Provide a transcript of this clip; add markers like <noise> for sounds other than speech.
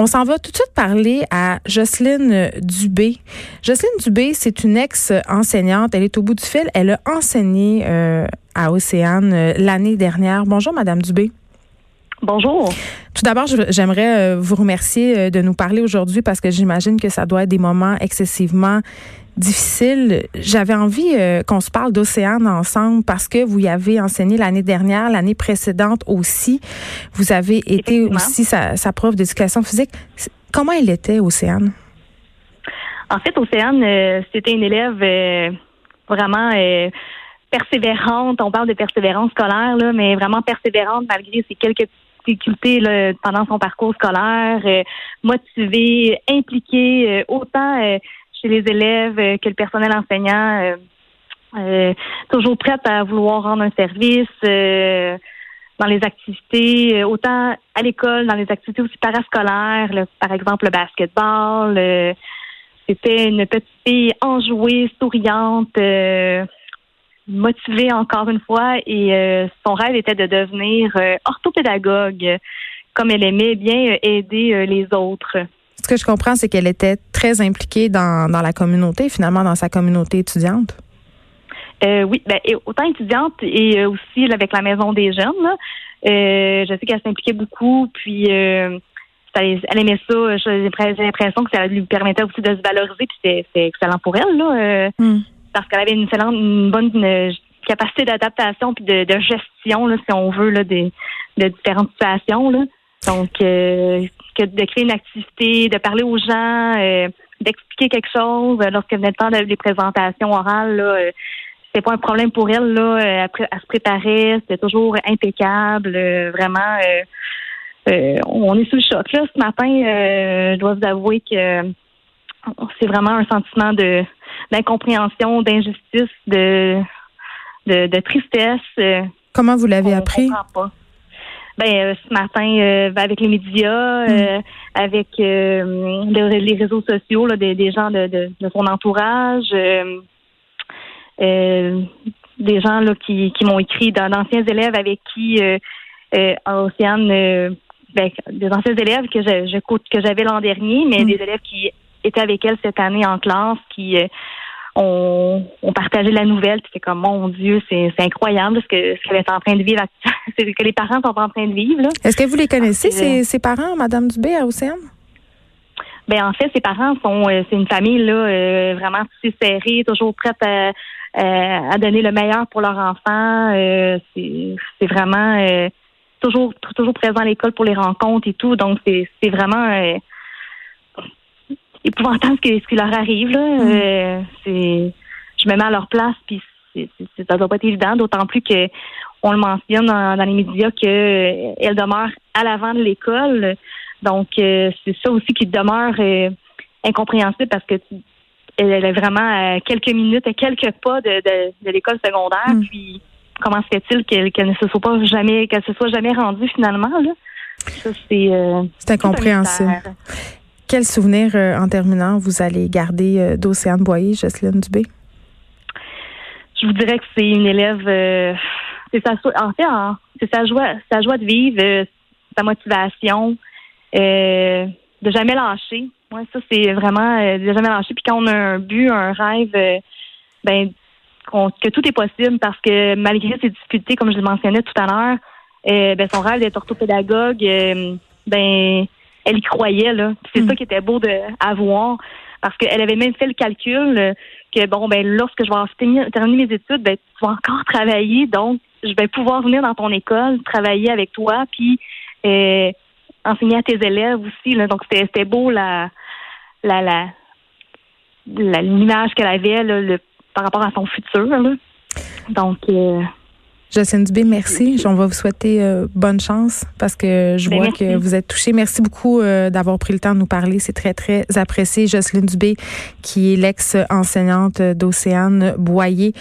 On s'en va tout de suite parler à Jocelyne Dubé. Jocelyne Dubé, c'est une ex-enseignante. Elle est au bout du fil. Elle a enseigné euh, à Océane euh, l'année dernière. Bonjour, Madame Dubé. Bonjour. Tout d'abord, j'aimerais euh, vous remercier de nous parler aujourd'hui parce que j'imagine que ça doit être des moments excessivement difficile. J'avais envie euh, qu'on se parle d'Océane ensemble parce que vous y avez enseigné l'année dernière, l'année précédente aussi. Vous avez été aussi sa, sa prof d'éducation physique. Comment elle était, Océane? En fait, Océane, euh, c'était une élève euh, vraiment persévérante. On parle de persévérance scolaire, là, mais vraiment persévérante malgré ses quelques pendant son parcours scolaire, motivée, impliquée, autant chez les élèves euh, que le personnel enseignant. Euh, euh, toujours prête à vouloir rendre un service dans les activités, autant à l'école, dans les activités aussi parascolaires, par exemple le basketball. C'était une petite fille enjouée, souriante, motivée encore une fois, et son rêve était de devenir orthopédagogue, comme elle aimait bien aider les autres. Ce que je comprends, c'est qu'elle était très impliquée dans, dans la communauté, finalement, dans sa communauté étudiante. Euh, oui, ben, autant étudiante et euh, aussi avec la maison des jeunes. Euh, je sais qu'elle s'impliquait beaucoup, puis elle aimait ça. J'ai l'impression que ça lui permettait aussi de se valoriser, puis c'était excellent pour elle, là, hmm. Parce qu'elle avait une excellente, une bonne capacité d'adaptation puis de, gestion, là, si on veut, là, des, de différentes situations. Là. Donc, que de créer une activité, de parler aux gens, euh, d'expliquer quelque chose euh, lorsqu'elle venait le temps des présentations orales. Là, euh, c'était pas un problème pour elle. Là, elle, se préparait, c'était toujours impeccable. vraiment, on est sous le choc. Là, ce matin, je dois vous avouer que c'est vraiment un sentiment de d'incompréhension, d'injustice, de, de, tristesse. Comment vous l'avez appris? ben euh, ce matin euh, ben, avec les médias, euh, mm. avec les réseaux sociaux là, des, gens de, de, son entourage, des gens là qui, qui m'ont écrit d'anciens élèves avec qui Océane ben, des anciens élèves que je, je que j'avais l'an dernier, mais mm. des élèves qui étaient avec elle cette année en classe, qui on, on partageait la nouvelle, puis c'est comme mon Dieu, c'est incroyable ce que ce qu'elle est en train de vivre, <laughs> c'est que les parents sont en train de vivre. Est-ce que vous les connaissez, ces, ces parents, Madame Dubé à Océane? Ben en fait, ses parents sont euh, c'est une famille là euh, vraiment serrée, toujours prête à, à, donner le meilleur pour leur enfant. Euh, c'est vraiment toujours toujours présent à l'école pour les rencontres et tout. Donc c'est c'est vraiment épouvantable ce, ce qui leur arrive. Là. Mm. Euh, c'est, je me mets à leur place, puis c'est, ça doit pas être évident, d'autant plus que on le mentionne dans, les médias qu'elle euh, demeure à l'avant de l'école. Donc, euh, c'est ça aussi qui demeure incompréhensible parce que elle est vraiment à quelques minutes, à quelques pas de, de, l'école secondaire. Mm. Puis, comment se fait-il qu'elle, ne se soit pas jamais, qu'elle se soit jamais rendue finalement là? Ça, c'est, c'est incompréhensible. Quel souvenir, euh, en terminant, vous allez garder euh, d'Océane Boyer, Jocelyne Dubé? Je vous dirais que c'est une élève. Euh, c'est sa, sa joie, sa joie de vivre, sa motivation, de jamais lâcher. Moi, ça, c'est vraiment de jamais lâcher. Puis quand on a un but, un rêve, ben, que tout est possible parce que malgré ses difficultés, comme je le mentionnais tout à l'heure, ben, son rêve d'être orthopédagogue, ben, elle y croyait là. C'est ça mm. qui était beau de à voir parce qu'elle avait même fait le calcul euh, que bon ben lorsque je vais terminer mes études, ben tu vas encore travailler donc je vais pouvoir venir dans ton école, travailler avec toi puis euh, enseigner à tes élèves aussi là. Donc c'était beau la la la l'image qu'elle avait là, par rapport à son futur là. Donc euh, Jocelyne Dubé, merci. On va vous souhaiter euh, bonne chance parce que je ben, vois que vous êtes touchée. Merci beaucoup euh, d'avoir pris le temps de nous parler. C'est très, très apprécié. Jocelyne Dubé, qui est l'ex-enseignante d'Océane Boyer.